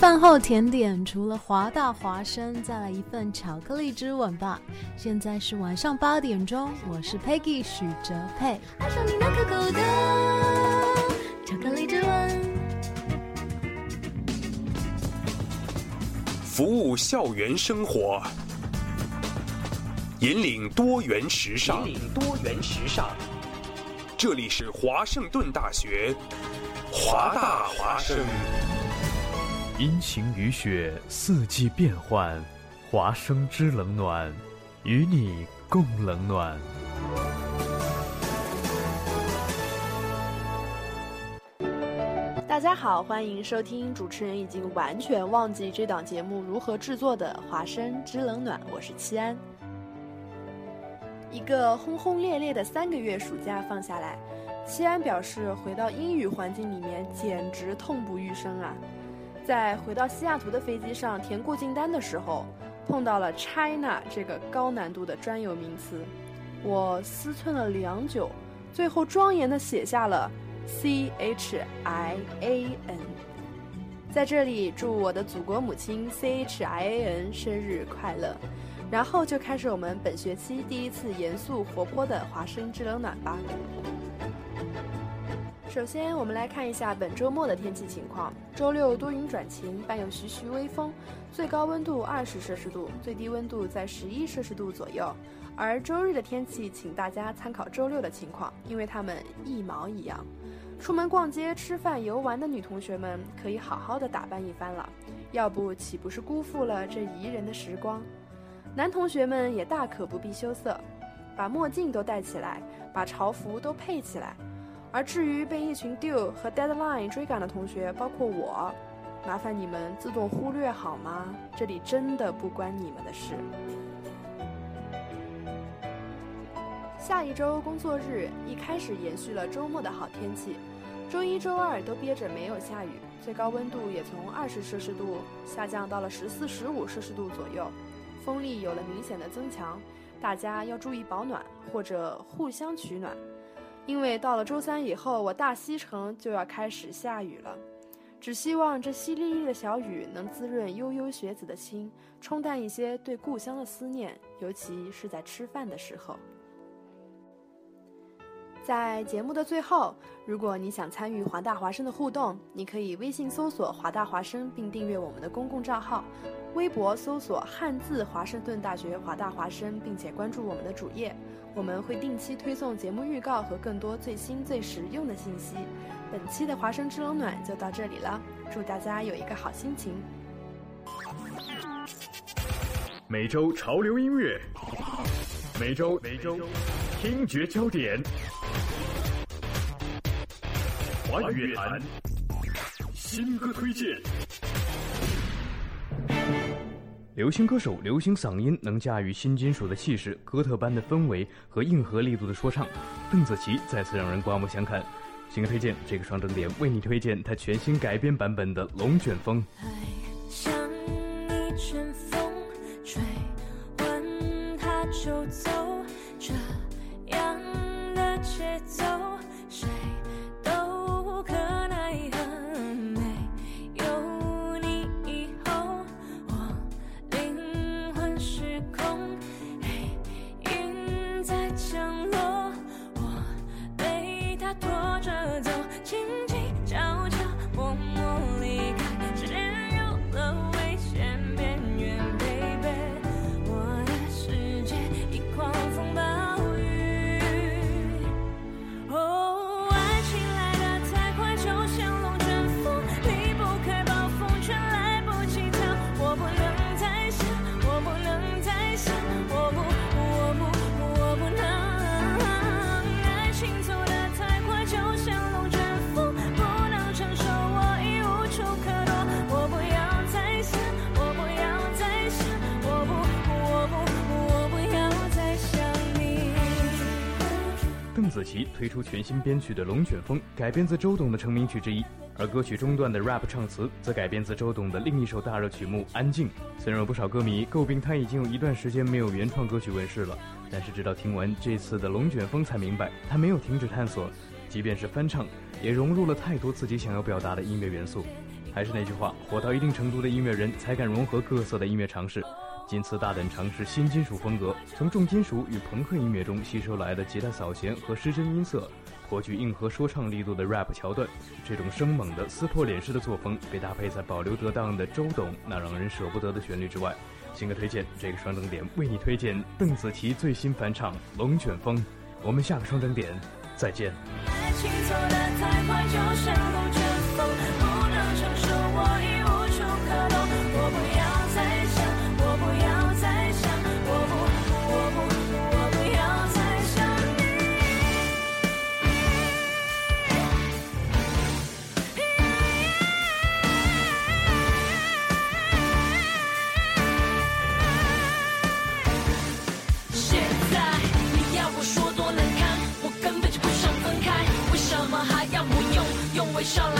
饭后甜点除了华大华生，再来一份巧克力之吻吧。现在是晚上八点钟，我是 Peggy 许哲佩。爱上你那可口的巧克力之吻。服务校园生活，引领多元时尚。引领多元时尚。这里是华盛顿大学，华大华生。阴晴雨雪，四季变换，华生之冷暖，与你共冷暖。大家好，欢迎收听主持人已经完全忘记这档节目如何制作的《华生之冷暖》，我是七安。一个轰轰烈烈的三个月暑假放下来，七安表示回到英语环境里面简直痛不欲生啊！在回到西雅图的飞机上填过境单的时候，碰到了 China 这个高难度的专有名词，我思忖了良久，最后庄严地写下了 C H I A N。在这里祝我的祖国母亲 C H I A N 生日快乐！然后就开始我们本学期第一次严肃活泼的华生制冷暖吧。首先，我们来看一下本周末的天气情况。周六多云转晴，伴有徐徐微风，最高温度二十摄氏度，最低温度在十一摄氏度左右。而周日的天气，请大家参考周六的情况，因为它们一毛一样。出门逛街、吃饭、游玩的女同学们可以好好的打扮一番了，要不岂不是辜负了这宜人的时光？男同学们也大可不必羞涩，把墨镜都戴起来，把潮服都配起来。而至于被一群 due 和 deadline 追赶的同学，包括我，麻烦你们自动忽略好吗？这里真的不关你们的事。下一周工作日一开始延续了周末的好天气，周一周二都憋着没有下雨，最高温度也从二十摄氏度下降到了十四、十五摄氏度左右，风力有了明显的增强，大家要注意保暖或者互相取暖。因为到了周三以后，我大西城就要开始下雨了。只希望这淅沥沥的小雨能滋润悠悠学子的心，冲淡一些对故乡的思念，尤其是在吃饭的时候。在节目的最后，如果你想参与华大华生的互动，你可以微信搜索“华大华生”并订阅我们的公共账号，微博搜索“汉字华盛顿大学华大华生”，并且关注我们的主页。我们会定期推送节目预告和更多最新最实用的信息。本期的华生之冷暖就到这里了，祝大家有一个好心情。每周潮流音乐，每周每周听觉焦点，华语乐坛新歌推荐。流行歌手流行嗓音能驾驭新金属的气势、哥特般的氛围和硬核力度的说唱，邓紫棋再次让人刮目相看。新歌推荐，这个双整点为你推荐她全新改编版本的《龙卷风》。吹它就走，这样的节奏。推出全新编曲的《龙卷风》，改编自周董的成名曲之一，而歌曲中段的 rap 唱词则改编自周董的另一首大热曲目《安静》。虽然有不少歌迷诟病他已经有一段时间没有原创歌曲问世了，但是直到听完这次的《龙卷风》才明白，他没有停止探索，即便是翻唱，也融入了太多自己想要表达的音乐元素。还是那句话，火到一定程度的音乐人才敢融合各色的音乐尝试。今次大胆尝试新金属风格，从重金属与朋克音乐中吸收来的吉他扫弦和失真音色，颇具硬核说唱力度的 rap 桥段。这种生猛的撕破脸式的作风，被搭配在保留得当的周董那让人舍不得的旋律之外。新歌推荐，这个双整点为你推荐邓紫棋最新翻唱《龙卷风》。我们下个双整点再见。不能承受，我已无处可躲。我不要用微笑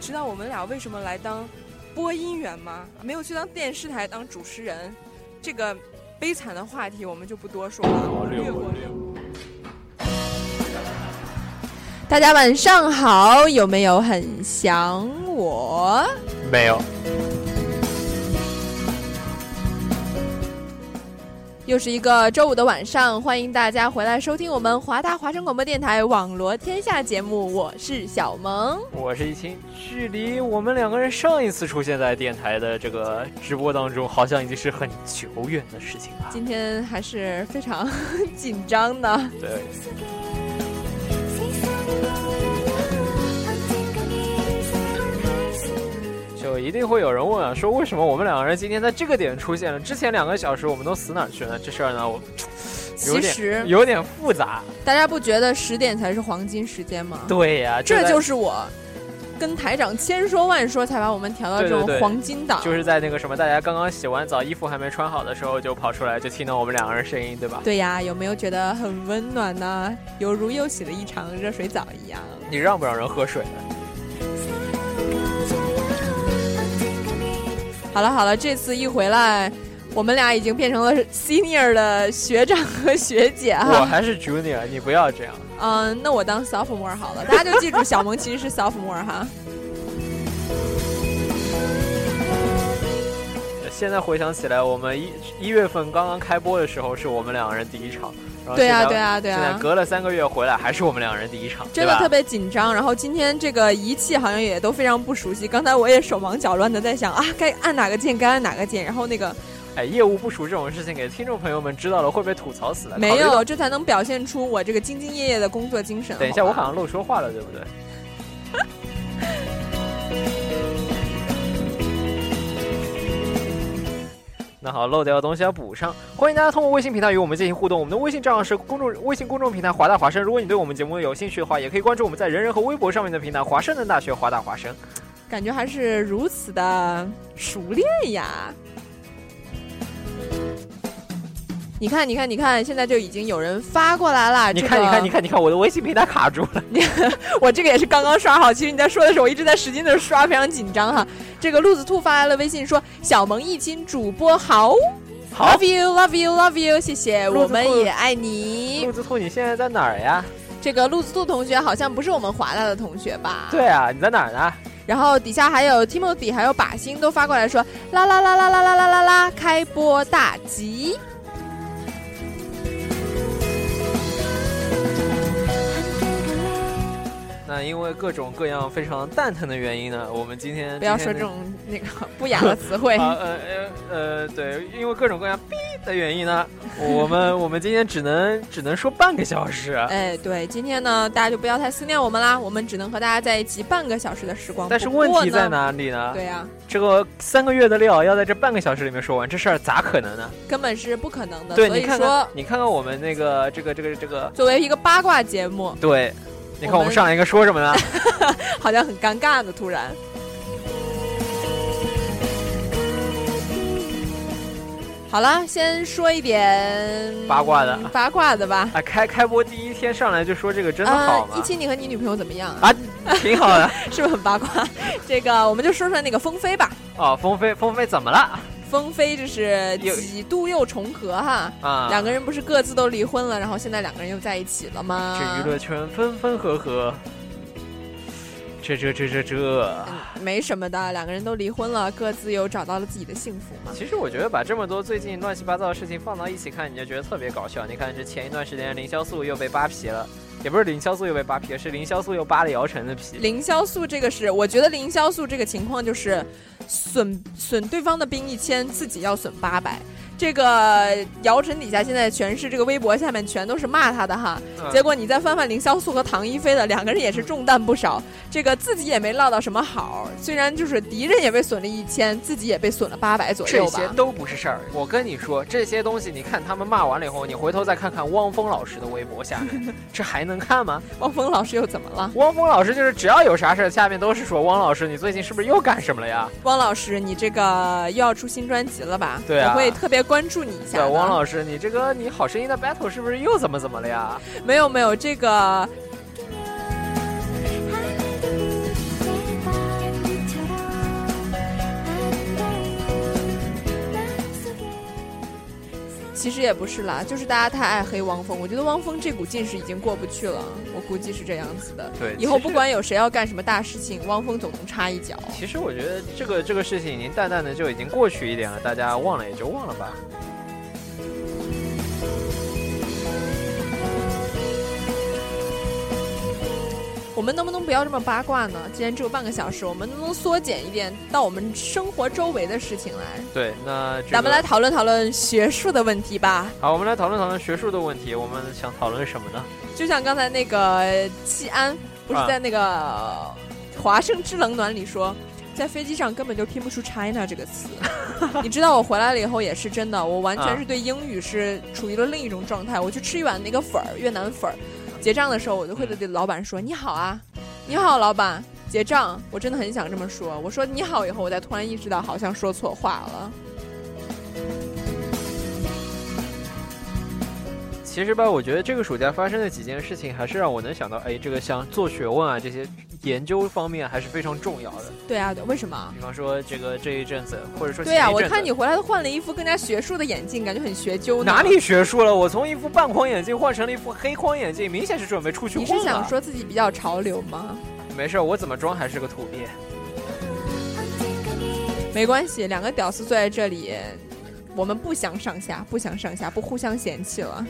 知道我们俩为什么来当播音员吗？没有去当电视台当主持人，这个悲惨的话题我们就不多说了，略过。大家晚上好，有没有很想我？没有。又是一个周五的晚上，欢迎大家回来收听我们华大华声广播电台网罗天下节目，我是小萌。我是一清，距离我们两个人上一次出现在电台的这个直播当中，好像已经是很久远的事情了。今天还是非常 紧张的。对。一定会有人问啊，说为什么我们两个人今天在这个点出现了？之前两个小时我们都死哪儿去了？这事儿呢，我有其实点有点复杂。大家不觉得十点才是黄金时间吗？对呀、这在就是我跟台长千说万说才把我们调到这种对对对黄金档。就是在那个什么，大家刚刚洗完澡，衣服还没穿好的时候，就跑出来，就听到我们两个人声音，对吧？对呀，有没有觉得很温暖呢？犹如又洗了一场热水澡一样。你让不让人喝水？好了好了，这次一回来，我们俩已经变成了 senior 的学长和学姐哈。我还是 junior，你不要这样。嗯，那我当 sophomore 好了，大家就记住小萌其实是 sophomore 哈。现在回想起来，我们一一月份刚刚开播的时候，是我们两个人第一场。对啊对啊对啊现在隔了三个月回来，还是我们两人第一场，真的特别紧张。然后今天这个仪器好像也都非常不熟悉，刚才我也手忙脚乱的在想啊，该按哪个键，该按哪个键。然后那个哎，业务不熟这种事情给听众朋友们知道了会被吐槽死的。没有，这才能表现出我这个兢兢业业的工作精神。等一下，我好像漏说话了，对不对？那好，漏掉的东西要补上。欢迎大家通过微信平台与我们进行互动。我们的微信账号是公众微信公众平台华大华生。如果你对我们节目有兴趣的话，也可以关注我们在人人和微博上面的平台华盛顿大学华大华生。感觉还是如此的熟练呀！你看，你看，你看，现在就已经有人发过来了。你看，你看，你看，你看，我的微信平台卡住了。你，我这个也是刚刚刷好。其实你在说的时候，我一直在使劲的刷，非常紧张哈。这个路子兔发来了微信说：“小萌一亲主播好，love you，love you，love you，谢谢，我们也爱你。”路子兔，你现在在哪儿呀？这个路子兔同学好像不是我们华大的同学吧？对啊，你在哪儿呢？然后底下还有 Timothy，还有把心都发过来说：“啦啦啦啦啦啦啦啦啦，开播大吉。”那因为各种各样非常蛋疼的原因呢，我们今天不要说这种那个 不雅的词汇。呃呃呃，对，因为各种各样逼的原因呢，我们我们今天只能只能说半个小时。哎，对，今天呢，大家就不要太思念我们啦，我们只能和大家在一起半个小时的时光。但是问题在哪里呢？对呀，这个三个月的料要在这半个小时里面说完，这事儿咋可能呢？根本是不可能的。对，你看看，你看看我们那个这个这个这个，作为一个八卦节目，对。你看我们上来应该说什么呢？好像很尴尬的，突然。好了，先说一点八卦的，八卦的吧。啊，开开播第一天上来就说这个，真的好吗？一期你和你女朋友怎么样啊？挺好的，是不是很八卦？这个我们就说说那个风飞吧。哦，风飞，风飞怎么了？风飞这是几度又重合哈啊！两个人不是各自都离婚了，然后现在两个人又在一起了吗？这娱乐圈分分合合，这这这这这，没什么的，两个人都离婚了，各自又找到了自己的幸福嘛。其实我觉得把这么多最近乱七八糟的事情放到一起看，你就觉得特别搞笑。你看这前一段时间凌潇肃又被扒皮了，也不是凌潇肃又被扒皮了，是凌潇肃又扒了姚晨的皮。凌潇肃这个是，我觉得凌潇肃这个情况就是。损损对方的兵一千，自己要损八百。这个姚晨底下现在全是这个微博下面全都是骂他的哈，结果你再翻翻凌潇肃和唐一菲的两个人也是中弹不少，这个自己也没落到什么好，虽然就是敌人也被损了一千，自己也被损了八百左右吧。这些都不是事儿，我跟你说这些东西，你看他们骂完了以后，你回头再看看汪峰老师的微博下面，这还能看吗？汪峰老师又怎么了？汪峰老师就是只要有啥事儿，下面都是说汪老师，你最近是不是又干什么了呀？汪老师，你这个又要出新专辑了吧？对啊，我会特别关注你一下。汪老师，你这个你好声音的 battle 是不是又怎么怎么了呀？没有没有，这个其实也不是啦，就是大家太爱黑汪峰。我觉得汪峰这股劲是已经过不去了，我估计是这样子的。对，以后不管有谁要干什么大事情，汪峰总能插一脚。其实我觉得这个这个事情已经淡淡的就已经过去一点了，大家忘了也就忘了吧。我们能不能不要这么八卦呢？既然只有半个小时，我们能不能缩减一点到我们生活周围的事情来？对，那咱们来讨论讨论学术的问题吧。好，我们来讨论讨论学术的问题。我们想讨论什么呢？就像刚才那个季安，不是在那个华盛之冷暖里说，在飞机上根本就听不出 China 这个词。你知道我回来了以后也是真的，我完全是对英语是处于了另一种状态。我去吃一碗那个粉儿，越南粉儿。结账的时候，我就会对老板说：“你好啊，你好，老板。”结账，我真的很想这么说。我说“你好”以后，我才突然意识到好像说错话了。其实吧，我觉得这个暑假发生的几件事情，还是让我能想到，哎，这个像做学问啊这些研究方面还是非常重要的。对啊，对，为什么？比方说这个这一阵子，或者说对啊，我看你回来都换了一副更加学术的眼镜，感觉很学究。哪里学术了？我从一副半框眼镜换成了一副黑框眼镜，明显是准备出去。你是想说自己比较潮流吗？没事，我怎么装还是个土鳖。没关系，两个屌丝坐在这里，我们不相上下，不相上下，不互相嫌弃了。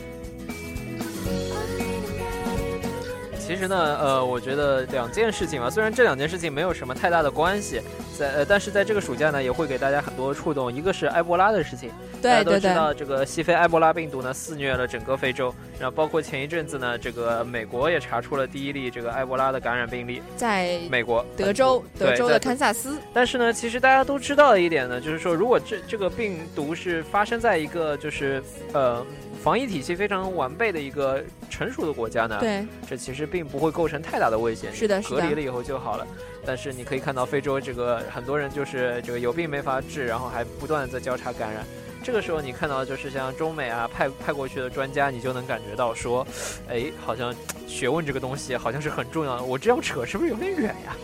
其其实呢，呃，我觉得两件事情吧，虽然这两件事情没有什么太大的关系，在呃，但是在这个暑假呢，也会给大家很多触动。一个是埃博拉的事情，大家都知道这个西非埃博拉病毒呢肆虐了整个非洲，然后包括前一阵子呢，这个美国也查出了第一例这个埃博拉的感染病例，在美国德州，德州的堪萨斯，但是呢，其实大家都知道的一点呢，就是说，如果这这个病毒是发生在一个就是呃防疫体系非常完备的一个成熟的国家呢，对，这其实并不会构成太大的危险，是的是的隔离了以后就好了。但是你可以看到非洲这个很多人就是这个有病没法治，然后还不断的在交叉感染。这个时候你看到就是像中美啊派派过去的专家，你就能感觉到说，哎，好像学问这个东西好像是很重要的。我这样扯是不是有点远呀？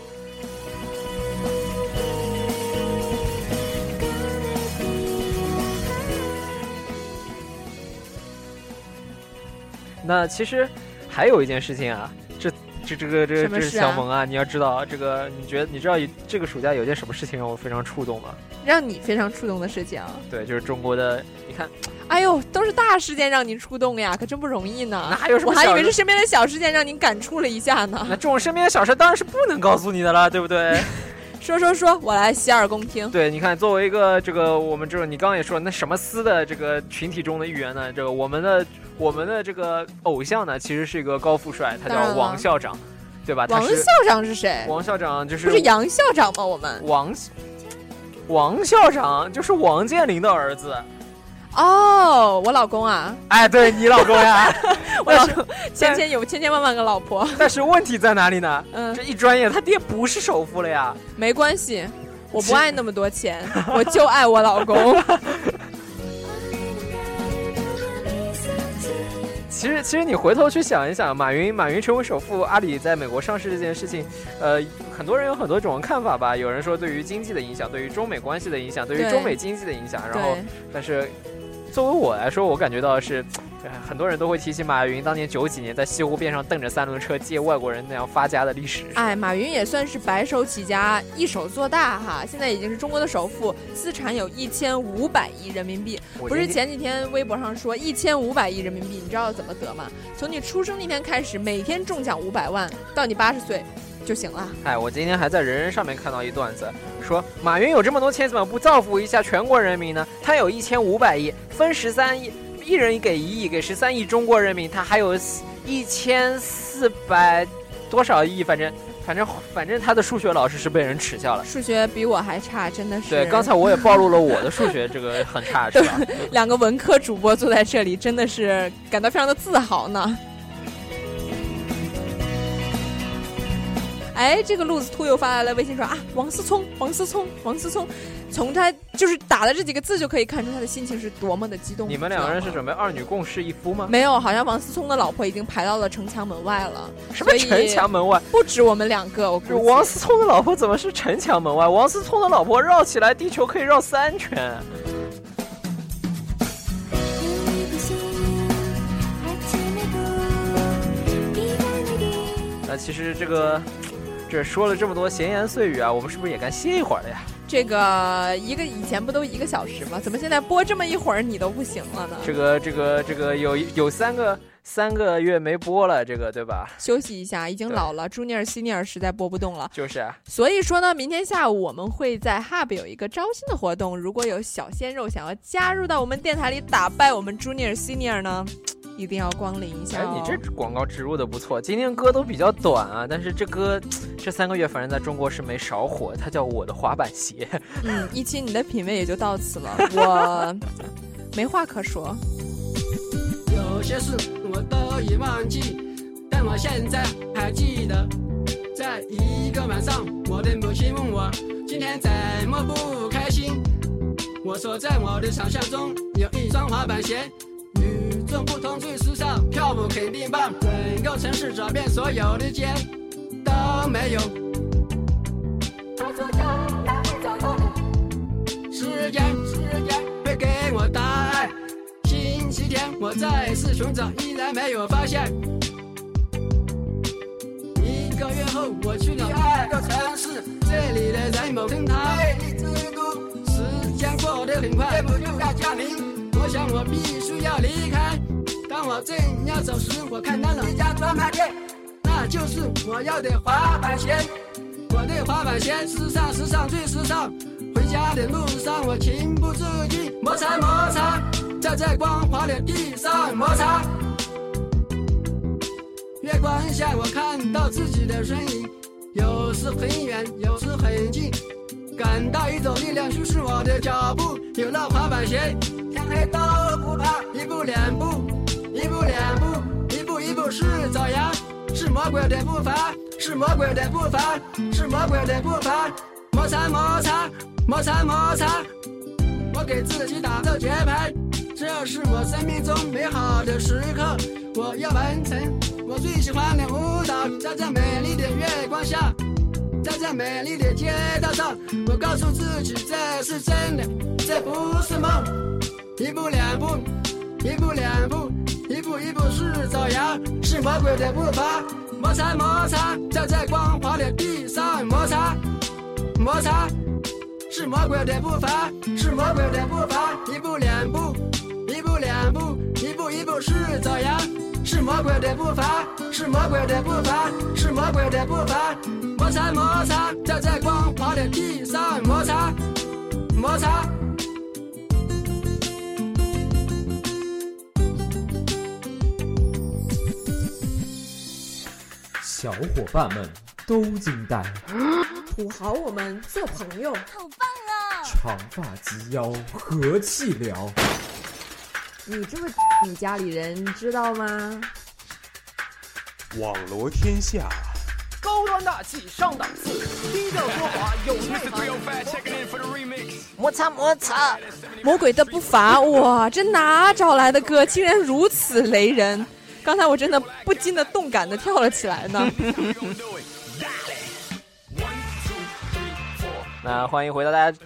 那其实还有一件事情啊，这这这个这个这是小萌啊，你要知道这个，你觉得你知道这个暑假有件什么事情让我非常触动吗？让你非常触动的事情啊！对，就是中国的，你看哎呦，都是大事件让您触动呀，可真不容易呢。哪有什么我还以为是身边的小事件让您感触了一下呢。那这种身边的小事当然是不能告诉你的了，对不对？说说说，我来洗耳恭听。对，你看，作为一个这个我们这种你刚刚也说那什么司的这个群体中的一员呢，这个我们的我们的这个偶像呢，其实是一个高富帅，他叫王校长，对吧？王校长是谁？王校长就是不是杨校长吗？我们王王校长就是王健林的儿子。哦，我老公啊，哎，对你老公呀，我老公千千有千千万万个老婆。但是问题在哪里呢？嗯这，一转眼他爹不是首富了呀。没关系，我不爱那么多钱，我就爱我老公。其实，其实你回头去想一想，马云，马云成为首富，阿里在美国上市这件事情，呃，很多人有很多种看法吧。有人说对于经济的影响，对于中美关系的影响，对于中美经济的影响。然后，，但是作为我来说，我感觉到的是，呃很多人都会提起马云当年九几年在西湖边上蹬着三轮车接外国人那样发家的历史。哎，马云也算是白手起家，一手做大哈，现在已经是中国的首富，资产有一千五百亿人民币。不是前几天微博上说一千五百亿人民币，你知道怎么得吗？从你出生那天开始，每天中奖五百万，到你八十岁就行了。哎，我今天还在人人上面看到一段子，说马云有这么多钱，怎么不造福一下全国人民呢？他有一千五百亿，分十三亿，一人给一亿，给十三亿中国人民，他还有一千四百多少亿，反正反正反正他的数学老师是被人耻笑了。数学比我还差，真的是。对，刚才我也暴露了我的数学这个很差，是吧？两个文科主播坐在这里，真的是感到非常的自豪呢。哎，这个路子兔又发来了微信说啊，王思聪，王思聪，王思聪，从他就是打了这几个字就可以看出他的心情是多么的激动。你们两个人是准备二女共侍一夫吗？没有，好像王思聪的老婆已经排到了城墙门外了。什么城墙门外？不止我们两个，我估计这王思聪的老婆怎么是城墙门外？王思聪的老婆绕起来，地球可以绕三圈。那其实这个，这说了这么多闲言碎语啊，我们是不是也该歇一会儿了呀？这个一个以前不都一个小时吗？怎么现在播这么一会儿你都不行了呢？这个这个这个有有三个三个月没播了，这个对吧？休息一下，已经老了，Junior Senior 实在播不动了。就是啊，所以说呢，明天下午我们会在 Hub 有一个招新的活动，如果有小鲜肉想要加入到我们电台里打败我们 Junior Senior 呢，一定要光临一下哎，哦。你这广告植入的不错。今天歌都比较短啊，但是这歌 这三个月反正在中国是没少火，它叫《我的滑板鞋》。嗯，一期你的品味也就到此了，我没话可说。有些事我都已忘记，但我现在还记得，在一个晚上，我的母亲问我今天怎么不开心。我说在我的想象中有一双滑板鞋，与众不同最时尚，跳舞肯定棒，整个城市找遍所有的街都没有。时间，时间会给我答案。星期天我再次寻找，依然没有发现。一个月后，我去了第二个城市，这里的人某跟他魅力之都。时间过得很快，夜幕就要降临。我想我必须要离开。当我正要走时，我看到了一家专卖店，那就是我要的滑板鞋。我的滑板鞋时尚，时尚最时尚。回家的路上我情不自禁摩擦摩擦，在这光滑的地上摩擦。月光下我看到自己的身影，有时很远，有时很近，感到一种力量驱使我的脚步。有了滑板鞋，天黑都不怕，一步两步，一步两步，一步一步是朝阳，是魔鬼的步伐，是魔鬼的步伐，是魔鬼的步伐，摩擦摩擦。摩擦摩擦，我给自己打着节拍，这是我生命中美好的时刻。我要完成我最喜欢的舞蹈，在这美丽的月光下，站在美丽的街道上，我告诉自己这是真的，这不是梦。一步两步，一步两步，一步一步是朝阳，是魔鬼的步伐。摩擦摩擦，在这光滑的地上摩擦摩擦。是魔鬼的步伐，是魔鬼的步伐，一步两步，一步两步，一步一步是朝阳。是魔鬼的步伐，是魔鬼的步伐，是魔鬼的步伐。摩擦摩擦，在这光滑的地上摩擦摩擦。小伙伴们都惊呆。土豪，我们做朋友，好棒啊！长发及腰，和气聊。你这么，你家里人知道吗？网罗天下，高端大气上档次，低调奢华有内涵。摩擦摩擦，魔鬼的步伐，哇，这哪找来的歌，竟然如此雷人！刚才我真的不禁的动感的跳了起来呢。那欢迎回到大家，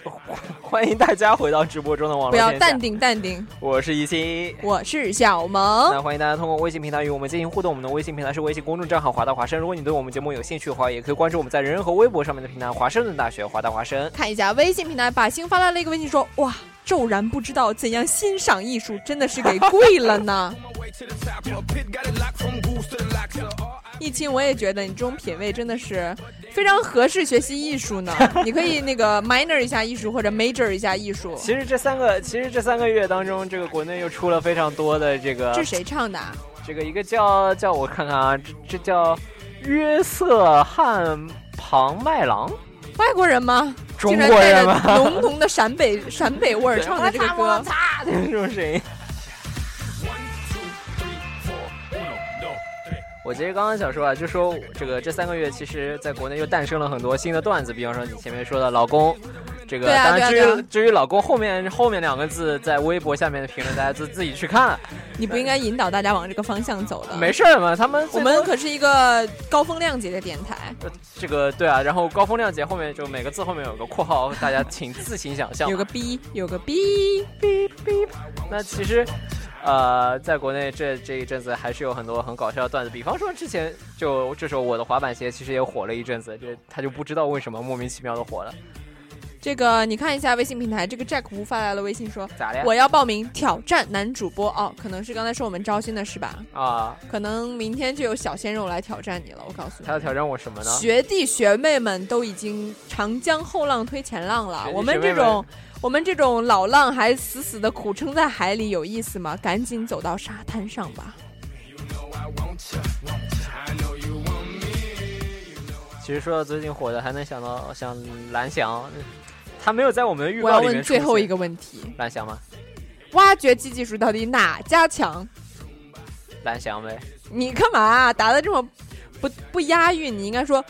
欢迎大家回到直播中的网络。不要淡定淡定，我是一心，我是小萌。那欢迎大家通过微信平台与我们进行互动，我们的微信平台是微信公众账号华大华生。如果你对我们节目有兴趣的话，也可以关注我们在人人和微博上面的平台华盛顿大学华大华生。看一下微信平台，把星发来了一个微信说：“哇，骤然不知道怎样欣赏艺术，真的是给跪了呢。”易清，我也觉得你这种品味真的是非常合适学习艺术呢。你可以那个 minor 一下艺术，或者 major 一下艺术。其实这三个，其实这三个月当中，这个国内又出了非常多的这个。这谁唱的？这个一个叫叫我看看啊，这这叫约瑟汉庞麦郎，外国人吗？中国人吗？浓浓的陕北陕北味儿唱的这个歌，这种声我其实刚刚想说啊，就说这个这三个月，其实在国内又诞生了很多新的段子，比方说你前面说的老公，这个当然至于至于老公后面后面两个字在微博下面的评论，大家自自己去看。你不应该引导大家往这个方向走的。没事儿嘛，他们我们可是一个高风亮节的电台。这个对啊，然后高风亮节后面就每个字后面有个括号，大家请自行想象。有个 B，有个 B B B。那其实。呃，在国内这这一阵子还是有很多很搞笑的段子，比方说之前就这时候我的滑板鞋其实也火了一阵子，就他就不知道为什么莫名其妙的火了。这个你看一下微信平台，这个 Jack 吴发来了微信说，咋的？我要报名挑战男主播哦，可能是刚才说我们招新的是吧？啊，可能明天就有小鲜肉来挑战你了，我告诉你。他要挑战我什么呢？学弟学妹们都已经长江后浪推前浪了，我们这种。我们这种老浪还死死的苦撑在海里，有意思吗？赶紧走到沙滩上吧。其实说到最近火的，还能想到像蓝翔，他没有在我们的预告里面。我要问最后一个问题：蓝翔吗？挖掘机技术到底哪家强？蓝翔呗。你干嘛啊答的这么不不押韵？你应该说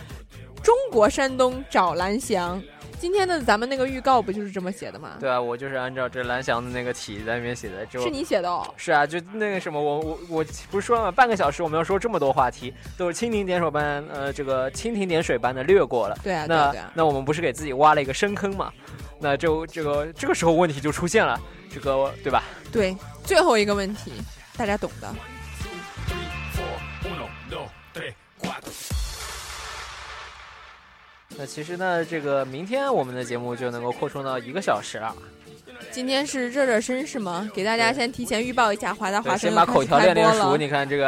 中国山东找蓝翔。今天的咱们那个预告不就是这么写的吗？对啊，我就是按照这蓝翔的那个题在里面写的，就是你写的哦。是啊，就那个什么，我我我不是说了吗？半个小时我们要说这么多话题，都是蜻蜓点水般，呃，这个蜻蜓点水般的略过了。对啊，那那我们不是给自己挖了一个深坑吗？那就这个这个时候问题就出现了，这个对吧？对，最后一个问题，大家懂的。那其实呢，这个明天我们的节目就能够扩充到一个小时了。今天是热热身是吗？给大家先提前预报一下，华大华生先把口条练练熟，你你看这个，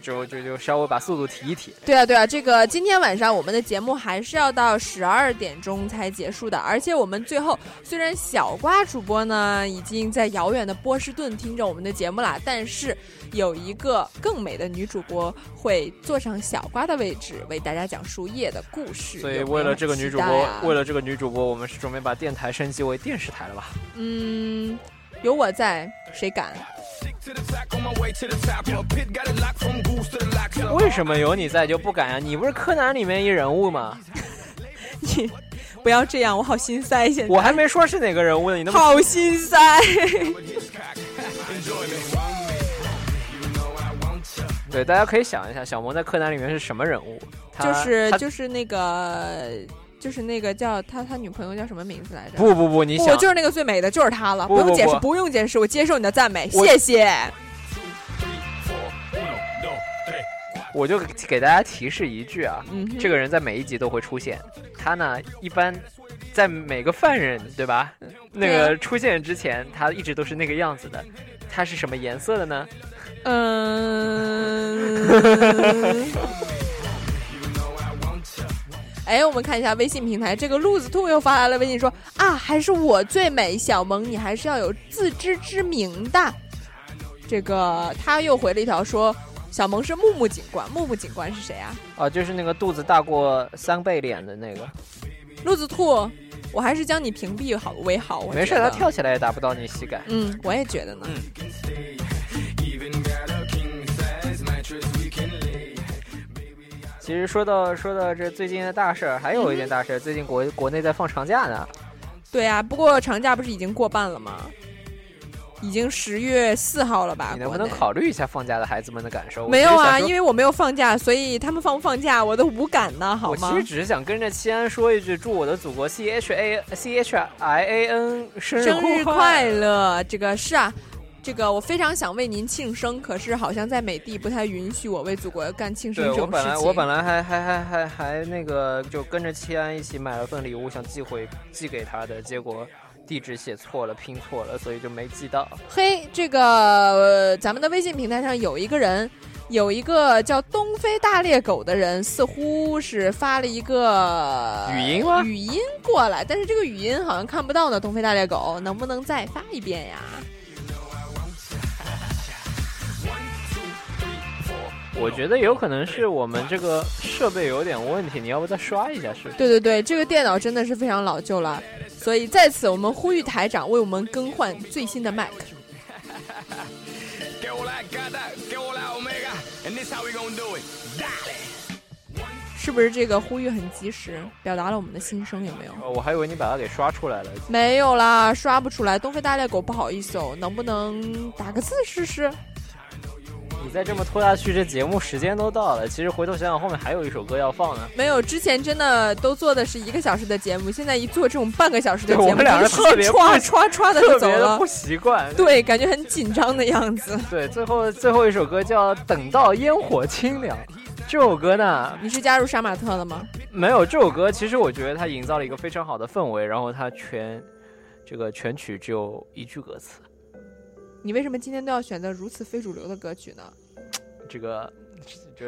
就就就稍微把速度提一提。对啊对啊，这个今天晚上我们的节目还是要到十二点钟才结束的，而且我们最后虽然小瓜主播呢已经在遥远的波士顿听着我们的节目啦，但是有一个更美的女主播会坐上小瓜的位置，为大家讲述夜的故事。所以为了这个女主播，为了这个女主播，我们是准备把电台升级为电视台了吧？嗯，有我在，谁敢？为什么有你在就不敢呀？你不是柯南里面一人物吗？你不要这样，我好心塞。现在我还没说是哪个人物呢，你那么好心塞。对，大家可以想一下，小萌在柯南里面是什么人物？就是就是那个。就是那个叫他他女朋友叫什么名字来着？不不不，你想我就是那个最美的，就是他了，不用解释，不用解释，我接受你的赞美，谢谢。我就给大家提示一句啊，这个人在每一集都会出现。他呢，一般在每个犯人对吧？那个出现之前，他一直都是那个样子的。他是什么颜色的呢？嗯。哎，我们看一下微信平台，这个路子兔又发来了微信说啊，还是我最美，小萌你还是要有自知之明的。这个他又回了一条说，小萌是木木警官，木木警官是谁啊？哦，就是那个肚子大过三倍脸的那个。路子兔，我还是将你屏蔽好为好。没事，他跳起来也达不到你膝盖。嗯，我也觉得呢。其实说到说到这最近的大事儿，还有一件大事儿，最近国国内在放长假呢。对啊，不过长假不是已经过半了吗？已经十月四号了吧？你能不能考虑一下放假的孩子们的感受？没有啊，因为我没有放假，所以他们放不放假我都无感呢，好吗？我其实只是想跟着西安说一句，祝我的祖国 C H A C H I A N 生日快乐。这个是啊。这个我非常想为您庆生，可是好像在美帝不太允许我为祖国干庆生这种事情。我本来我本来还还还还还那个就跟着七安一起买了份礼物，想寄回寄给他的，结果地址写错了，拼错了，所以就没寄到。嘿，这个咱们的微信平台上有一个人，有一个叫东非大猎狗的人，似乎是发了一个语音吗？语音过来，但是这个语音好像看不到呢。东非大猎狗，能不能再发一遍呀？我觉得有可能是我们这个设备有点问题，你要不再刷一下试试？对对对，这个电脑真的是非常老旧了，所以在此我们呼吁台长为我们更换最新的 Mac。是不是这个呼吁很及时，表达了我们的心声？有没有？哦我还以为你把它给刷出来了。没有啦，刷不出来。东非大猎狗，不好意思哦，能不能打个字试试？你再这么拖下去，这节目时间都到了。其实回头想想，后面还有一首歌要放呢。没有，之前真的都做的是一个小时的节目，现在一做这种半个小时的节目，我们两个特别歘歘歘的就走了，不习惯。对，感觉很紧张的样子。对，最后最后一首歌叫《等到烟火清凉》，这首歌呢，你是加入杀马特了吗？没有，这首歌其实我觉得它营造了一个非常好的氛围，然后它全这个全曲只有一句歌词。你为什么今天都要选择如此非主流的歌曲呢？这个，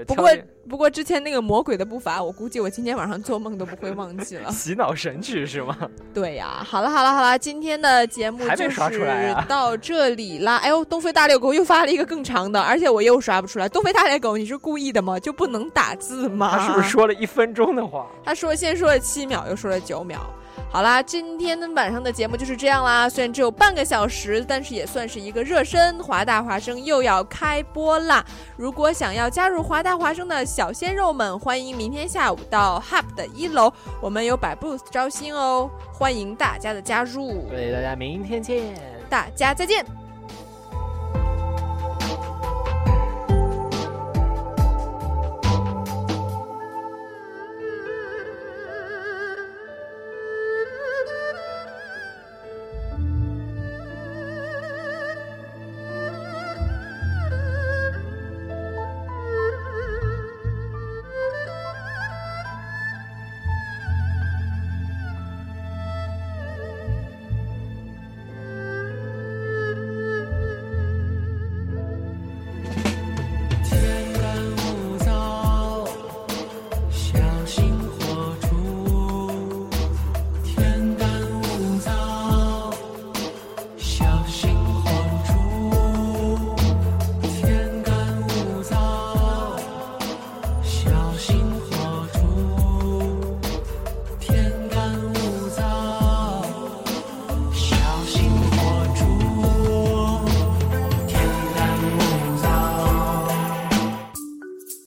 不过不过之前那个魔鬼的步伐，我估计我今天晚上做梦都不会忘记了。洗脑神曲是吗？对呀，好了好了好了，今天的节目就是到这里啦。哎呦，东非大猎狗又发了一个更长的，而且我又刷不出来。东非大猎狗，你是故意的吗？就不能打字吗？他是不是说了一分钟的话？他说先说了七秒，又说了九秒。好啦，今天的晚上的节目就是这样啦。虽然只有半个小时，但是也算是一个热身。华大华生又要开播啦！如果想要加入华大华生的小鲜肉们，欢迎明天下午到 Hub 的一楼，我们有百 booth 招新哦，欢迎大家的加入。对，大家明天见，大家再见。